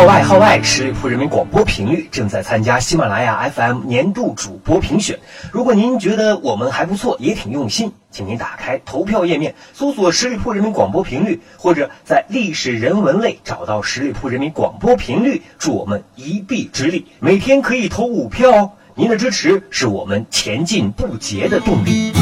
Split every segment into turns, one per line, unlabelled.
号外号外，十里铺人民广播频率正在参加喜马拉雅 FM 年度主播评选。如果您觉得我们还不错，也挺用心，请您打开投票页面，搜索十里铺人民广播频率，或者在历史人文类找到十里铺人民广播频率，助我们一臂之力。每天可以投五票哦，您的支持是我们前进不竭的动力。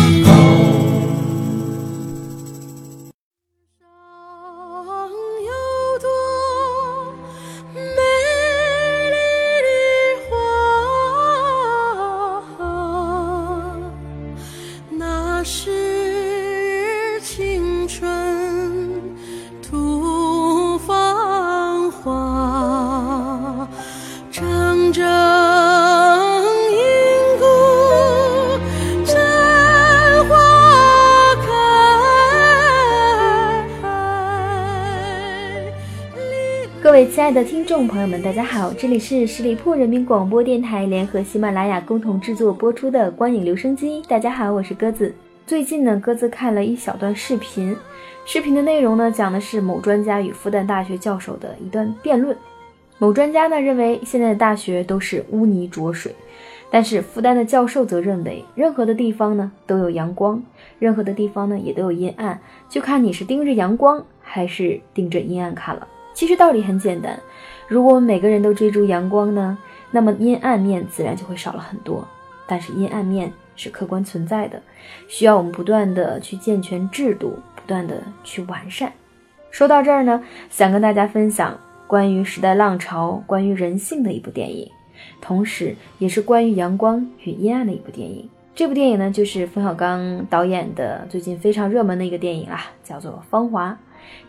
是青春吐芳华，铮铮硬骨绽花开
各位亲爱的听众朋友们，大家好，这里是十里铺人民广播电台联合喜马拉雅共同制作播出的光影留声机。大家好，我是鸽子。最近呢，各自看了一小段视频，视频的内容呢，讲的是某专家与复旦大学教授的一段辩论。某专家呢认为现在的大学都是污泥浊水，但是复旦的教授则认为任何的地方呢都有阳光，任何的地方呢也都有阴暗，就看你是盯着阳光还是盯着阴暗看了。其实道理很简单，如果我们每个人都追逐阳光呢，那么阴暗面自然就会少了很多。但是阴暗面是客观存在的，需要我们不断的去健全制度，不断的去完善。说到这儿呢，想跟大家分享关于时代浪潮、关于人性的一部电影，同时也是关于阳光与阴暗的一部电影。这部电影呢，就是冯小刚导演的最近非常热门的一个电影啊，叫做《芳华》。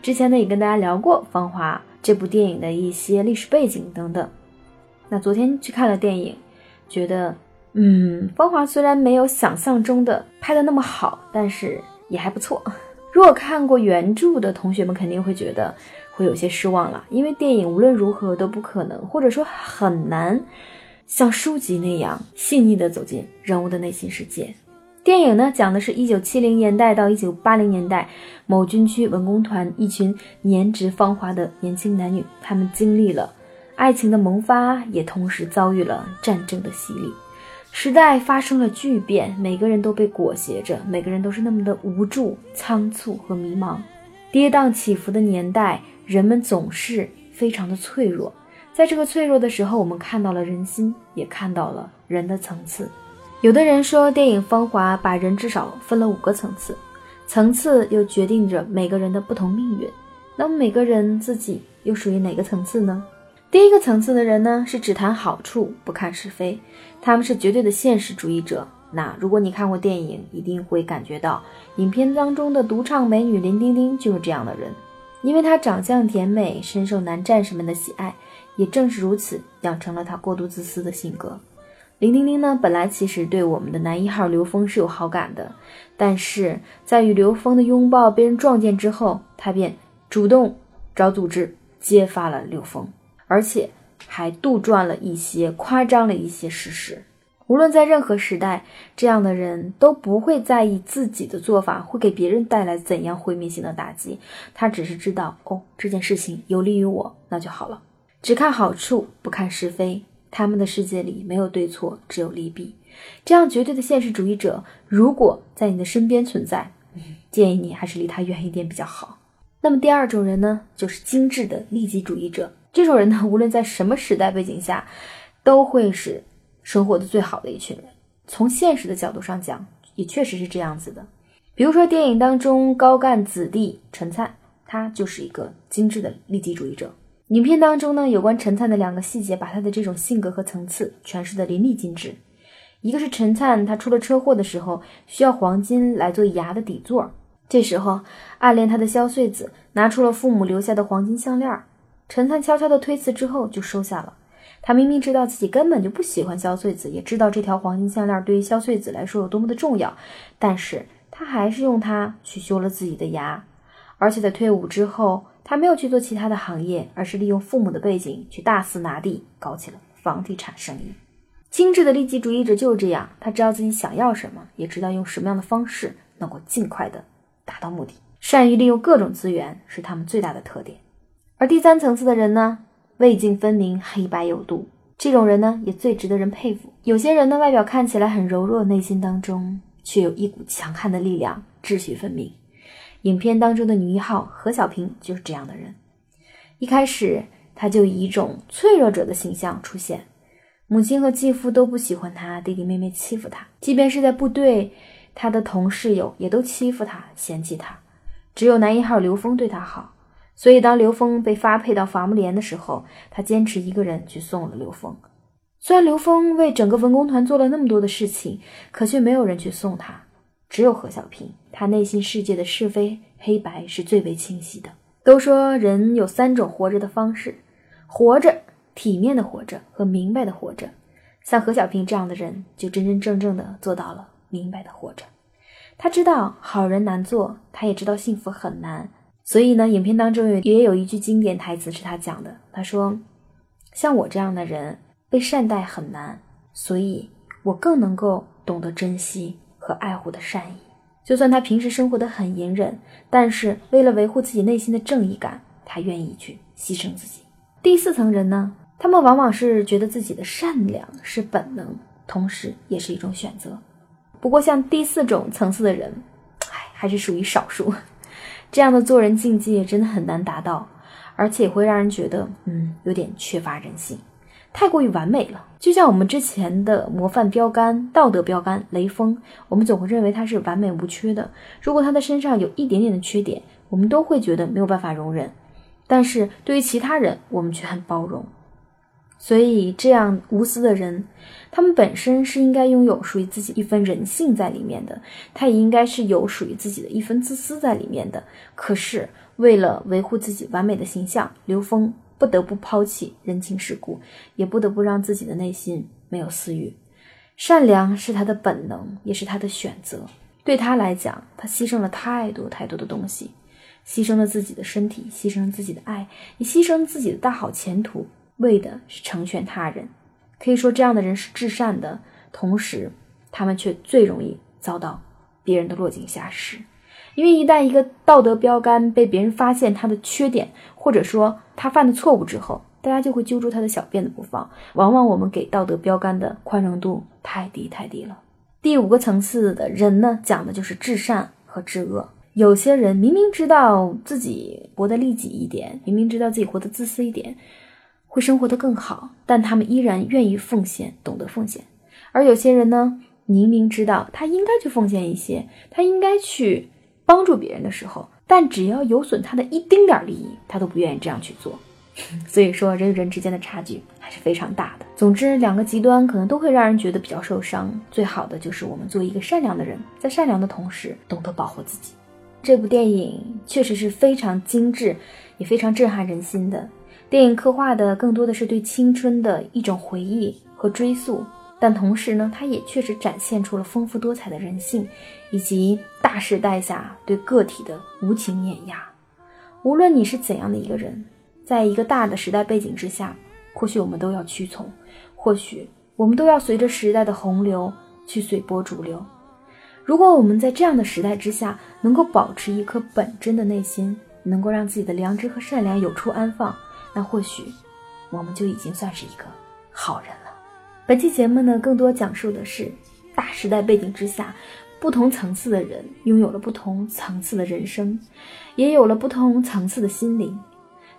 之前呢也跟大家聊过《芳华》这部电影的一些历史背景等等。那昨天去看了电影，觉得，嗯，《芳华》虽然没有想象中的拍的那么好，但是也还不错。如果看过原著的同学们肯定会觉得会有些失望了，因为电影无论如何都不可能，或者说很难像书籍那样细腻的走进人物的内心世界。电影呢，讲的是一九七零年代到一九八零年代，某军区文工团一群颜值芳华的年轻男女，他们经历了爱情的萌发，也同时遭遇了战争的洗礼。时代发生了巨变，每个人都被裹挟着，每个人都是那么的无助、仓促和迷茫。跌宕起伏的年代，人们总是非常的脆弱。在这个脆弱的时候，我们看到了人心，也看到了人的层次。有的人说，电影《芳华》把人至少分了五个层次，层次又决定着每个人的不同命运。那么每个人自己又属于哪个层次呢？第一个层次的人呢，是只谈好处不看是非，他们是绝对的现实主义者。那如果你看过电影，一定会感觉到，影片当中的独唱美女林丁丁就是这样的人，因为她长相甜美，深受男战士们的喜爱，也正是如此，养成了她过度自私的性格。林丁丁呢，本来其实对我们的男一号刘峰是有好感的，但是在与刘峰的拥抱被人撞见之后，他便主动找组织揭发了刘峰，而且还杜撰了一些夸张了一些事实。无论在任何时代，这样的人都不会在意自己的做法会给别人带来怎样毁灭性的打击，他只是知道哦，这件事情有利于我，那就好了，只看好处，不看是非。他们的世界里没有对错，只有利弊。这样绝对的现实主义者，如果在你的身边存在，建议你还是离他远一点比较好。那么第二种人呢，就是精致的利己主义者。这种人呢，无论在什么时代背景下，都会是生活的最好的一群人。从现实的角度上讲，也确实是这样子的。比如说电影当中高干子弟陈灿，他就是一个精致的利己主义者。影片当中呢，有关陈灿的两个细节，把他的这种性格和层次诠释的淋漓尽致。一个是陈灿他出了车祸的时候，需要黄金来做牙的底座，这时候暗恋他的萧穗子拿出了父母留下的黄金项链，陈灿悄悄的推辞之后就收下了。他明明知道自己根本就不喜欢萧穗子，也知道这条黄金项链对于萧穗子来说有多么的重要，但是他还是用它去修了自己的牙，而且在退伍之后。他没有去做其他的行业，而是利用父母的背景去大肆拿地，搞起了房地产生意。精致的利己主义者就是这样，他知道自己想要什么，也知道用什么样的方式能够尽快的达到目的，善于利用各种资源是他们最大的特点。而第三层次的人呢，魏晋分明，黑白有度。这种人呢，也最值得人佩服。有些人呢，外表看起来很柔弱，内心当中却有一股强悍的力量，秩序分明。影片当中的女一号何小萍就是这样的人。一开始，她就以一种脆弱者的形象出现，母亲和继父都不喜欢她，弟弟妹妹欺负她，即便是在部队，她的同室友也都欺负她、嫌弃她，只有男一号刘峰对她好。所以，当刘峰被发配到伐木连的时候，他坚持一个人去送了刘峰。虽然刘峰为整个文工团做了那么多的事情，可却没有人去送他，只有何小平。他内心世界的是非黑白是最为清晰的。都说人有三种活着的方式：活着、体面的活着和明白的活着。像何小平这样的人，就真真正正的做到了明白的活着。他知道好人难做，他也知道幸福很难。所以呢，影片当中也有一句经典台词是他讲的。他说：“像我这样的人被善待很难，所以我更能够懂得珍惜和爱护的善意。就算他平时生活的很隐忍，但是为了维护自己内心的正义感，他愿意去牺牲自己。”第四层人呢，他们往往是觉得自己的善良是本能，同时也是一种选择。不过，像第四种层次的人，唉，还是属于少数。这样的做人境界真的很难达到，而且会让人觉得，嗯，有点缺乏人性，太过于完美了。就像我们之前的模范标杆、道德标杆雷锋，我们总会认为他是完美无缺的。如果他的身上有一点点的缺点，我们都会觉得没有办法容忍。但是对于其他人，我们却很包容。所以，这样无私的人，他们本身是应该拥有属于自己一份人性在里面的，他也应该是有属于自己的一份自私在里面的。可是，为了维护自己完美的形象，刘峰不得不抛弃人情世故，也不得不让自己的内心没有私欲。善良是他的本能，也是他的选择。对他来讲，他牺牲了太多太多的东西，牺牲了自己的身体，牺牲了自己的爱，也牺牲了自己的大好前途。为的是成全他人，可以说这样的人是至善的，同时他们却最容易遭到别人的落井下石。因为一旦一个道德标杆被别人发现他的缺点，或者说他犯的错误之后，大家就会揪住他的小辫子不放。往往我们给道德标杆的宽容度太低太低了。第五个层次的人呢，讲的就是至善和至恶。有些人明明知道自己活得利己一点，明明知道自己活得自私一点。会生活的更好，但他们依然愿意奉献，懂得奉献。而有些人呢，明明知道他应该去奉献一些，他应该去帮助别人的时候，但只要有损他的一丁点利益，他都不愿意这样去做。所以说，人与人之间的差距还是非常大的。总之，两个极端可能都会让人觉得比较受伤。最好的就是我们做一个善良的人，在善良的同时，懂得保护自己。这部电影确实是非常精致，也非常震撼人心的。电影刻画的更多的是对青春的一种回忆和追溯，但同时呢，它也确实展现出了丰富多彩的人性，以及大时代下对个体的无情碾压。无论你是怎样的一个人，在一个大的时代背景之下，或许我们都要屈从，或许我们都要随着时代的洪流去随波逐流。如果我们在这样的时代之下，能够保持一颗本真的内心，能够让自己的良知和善良有处安放。那或许，我们就已经算是一个好人了。本期节目呢，更多讲述的是大时代背景之下，不同层次的人拥有了不同层次的人生，也有了不同层次的心灵。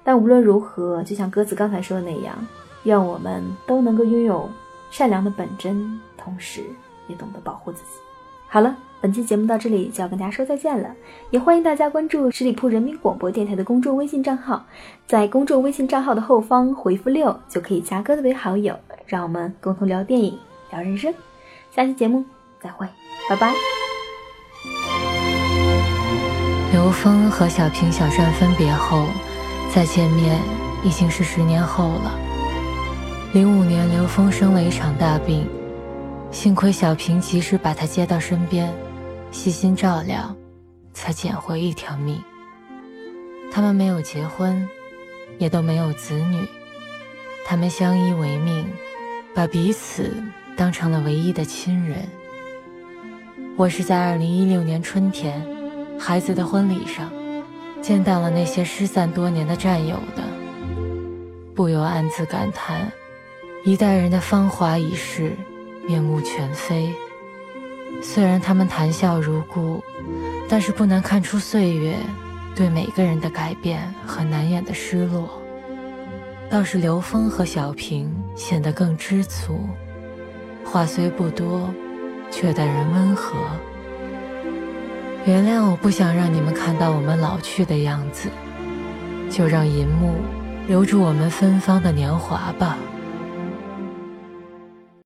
但无论如何，就像鸽子刚才说的那样，愿我们都能够拥有善良的本真，同时也懂得保护自己。好了。本期节目到这里就要跟大家说再见了，也欢迎大家关注十里铺人民广播电台的公众微信账号，在公众微信账号的后方回复六就可以加鸽子为好友，让我们共同聊电影、聊人生。下期节目再会，拜拜。
刘峰和小平、小善分别后，再见面已经是十年后了。零五年，刘峰生了一场大病，幸亏小平及时把他接到身边。细心照料，才捡回一条命。他们没有结婚，也都没有子女，他们相依为命，把彼此当成了唯一的亲人。我是在二零一六年春天，孩子的婚礼上，见到了那些失散多年的战友的。不由暗自感叹：一代人的芳华已逝，面目全非。虽然他们谈笑如故，但是不难看出岁月对每个人的改变和难掩的失落。倒是刘峰和小平显得更知足，话虽不多，却待人温和。原谅我不想让你们看到我们老去的样子，就让银幕留住我们芬芳的年华吧。